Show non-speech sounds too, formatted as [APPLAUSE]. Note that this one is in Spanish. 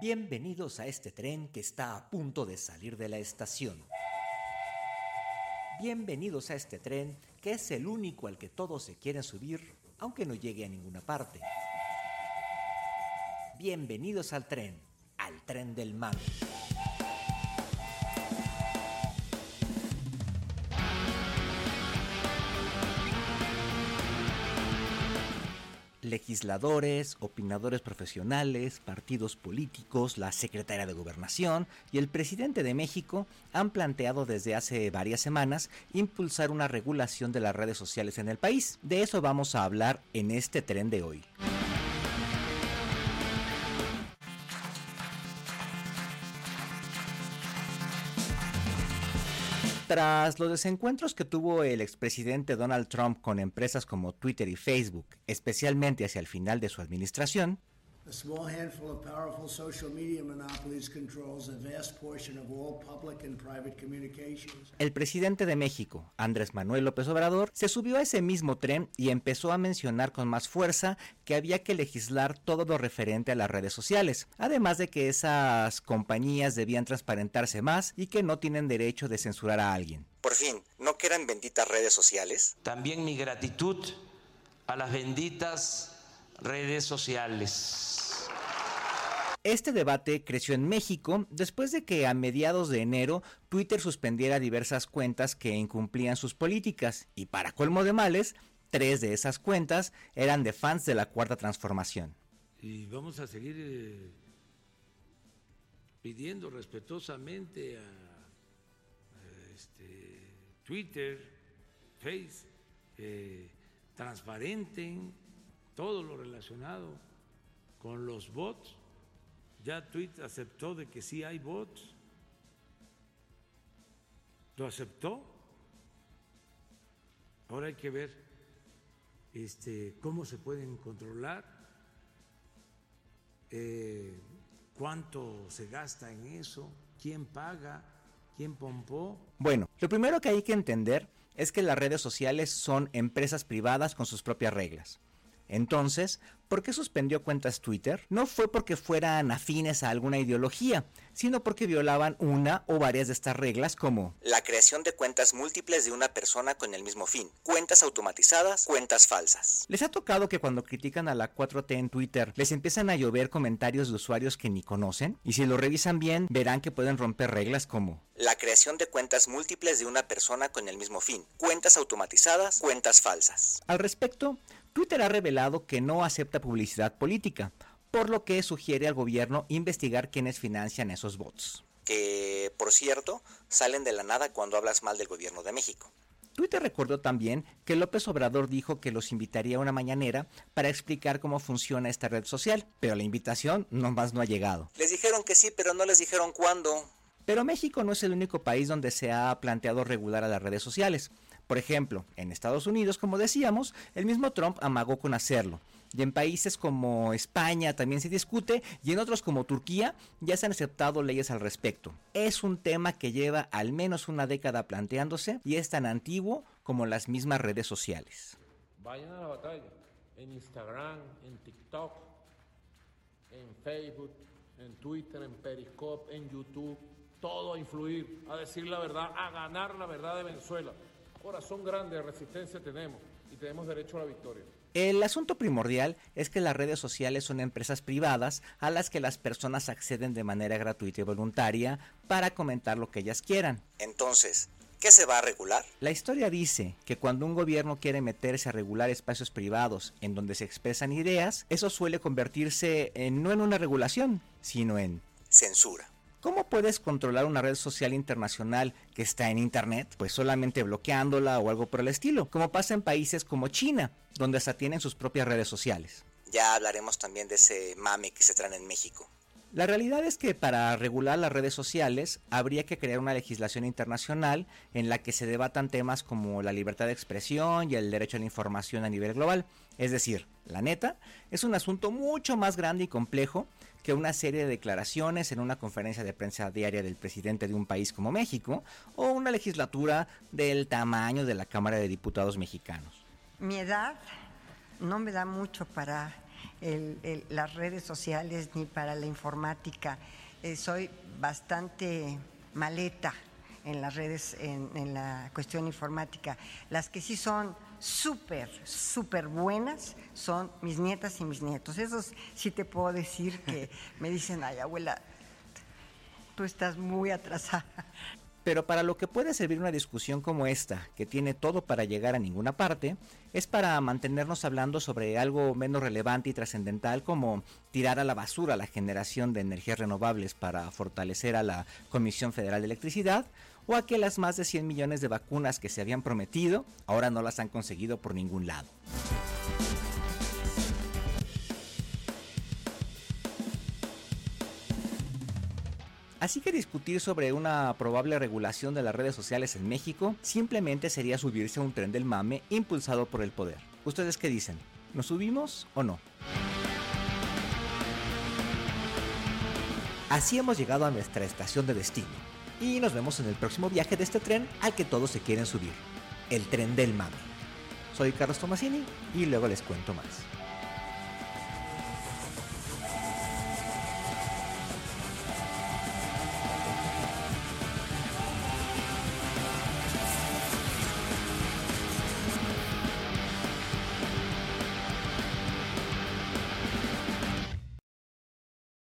Bienvenidos a este tren que está a punto de salir de la estación. Bienvenidos a este tren que es el único al que todos se quieren subir, aunque no llegue a ninguna parte. Bienvenidos al tren, al tren del mal. Legisladores, opinadores profesionales, partidos políticos, la secretaria de Gobernación y el presidente de México han planteado desde hace varias semanas impulsar una regulación de las redes sociales en el país. De eso vamos a hablar en este tren de hoy. Tras los desencuentros que tuvo el expresidente Donald Trump con empresas como Twitter y Facebook, especialmente hacia el final de su administración, el presidente de México, Andrés Manuel López Obrador, se subió a ese mismo tren y empezó a mencionar con más fuerza que había que legislar todo lo referente a las redes sociales, además de que esas compañías debían transparentarse más y que no tienen derecho de censurar a alguien. Por fin, ¿no que eran benditas redes sociales? También mi gratitud a las benditas redes sociales. Este debate creció en México después de que a mediados de enero Twitter suspendiera diversas cuentas que incumplían sus políticas y para colmo de males, tres de esas cuentas eran de fans de la Cuarta Transformación. Y vamos a seguir eh, pidiendo respetuosamente a, este, Twitter, Face, que transparenten todo lo relacionado con los bots. Ya Twitter aceptó de que sí hay bots. Lo aceptó. Ahora hay que ver este, cómo se pueden controlar, eh, cuánto se gasta en eso, quién paga, quién pompó. Bueno, lo primero que hay que entender es que las redes sociales son empresas privadas con sus propias reglas. Entonces, ¿por qué suspendió cuentas Twitter? No fue porque fueran afines a alguna ideología, sino porque violaban una o varias de estas reglas como la creación de cuentas múltiples de una persona con el mismo fin, cuentas automatizadas, cuentas falsas. ¿Les ha tocado que cuando critican a la 4T en Twitter les empiezan a llover comentarios de usuarios que ni conocen? Y si lo revisan bien, verán que pueden romper reglas como la creación de cuentas múltiples de una persona con el mismo fin, cuentas automatizadas, cuentas falsas. Al respecto, Twitter ha revelado que no acepta publicidad política, por lo que sugiere al gobierno investigar quiénes financian esos bots. Que, por cierto, salen de la nada cuando hablas mal del gobierno de México. Twitter recordó también que López Obrador dijo que los invitaría a una mañanera para explicar cómo funciona esta red social, pero la invitación nomás no ha llegado. Les dijeron que sí, pero no les dijeron cuándo. Pero México no es el único país donde se ha planteado regular a las redes sociales. Por ejemplo, en Estados Unidos, como decíamos, el mismo Trump amagó con hacerlo. Y en países como España también se discute y en otros como Turquía ya se han aceptado leyes al respecto. Es un tema que lleva al menos una década planteándose y es tan antiguo como las mismas redes sociales. Vayan a la batalla en Instagram, en TikTok, en Facebook, en Twitter, en Periscope, en YouTube, todo a influir, a decir la verdad, a ganar la verdad de Venezuela corazón grande de resistencia tenemos y tenemos derecho a la victoria. El asunto primordial es que las redes sociales son empresas privadas a las que las personas acceden de manera gratuita y voluntaria para comentar lo que ellas quieran. Entonces, ¿qué se va a regular? La historia dice que cuando un gobierno quiere meterse a regular espacios privados en donde se expresan ideas, eso suele convertirse en, no en una regulación, sino en censura. ¿Cómo puedes controlar una red social internacional que está en Internet? Pues solamente bloqueándola o algo por el estilo, como pasa en países como China, donde hasta tienen sus propias redes sociales. Ya hablaremos también de ese mame que se trae en México. La realidad es que para regular las redes sociales habría que crear una legislación internacional en la que se debatan temas como la libertad de expresión y el derecho a la información a nivel global. Es decir, la neta, es un asunto mucho más grande y complejo que una serie de declaraciones en una conferencia de prensa diaria del presidente de un país como México o una legislatura del tamaño de la Cámara de Diputados mexicanos. Mi edad no me da mucho para las redes sociales ni para la informática. Eh, soy bastante maleta en las redes, en, la cuestión informática. Las que sí son súper, súper buenas son mis nietas y mis nietos. Esos sí te puedo decir que [LAUGHS] me dicen, ay abuela, tú estás muy atrasada. Pero para lo que puede servir una discusión como esta, que tiene todo para llegar a ninguna parte, es para mantenernos hablando sobre algo menos relevante y trascendental como tirar a la basura la generación de energías renovables para fortalecer a la Comisión Federal de Electricidad, o a que las más de 100 millones de vacunas que se habían prometido ahora no las han conseguido por ningún lado. Así que discutir sobre una probable regulación de las redes sociales en México simplemente sería subirse a un tren del mame impulsado por el poder. ¿Ustedes qué dicen? ¿Nos subimos o no? Así hemos llegado a nuestra estación de destino y nos vemos en el próximo viaje de este tren al que todos se quieren subir, el tren del mame. Soy Carlos Tomasini y luego les cuento más.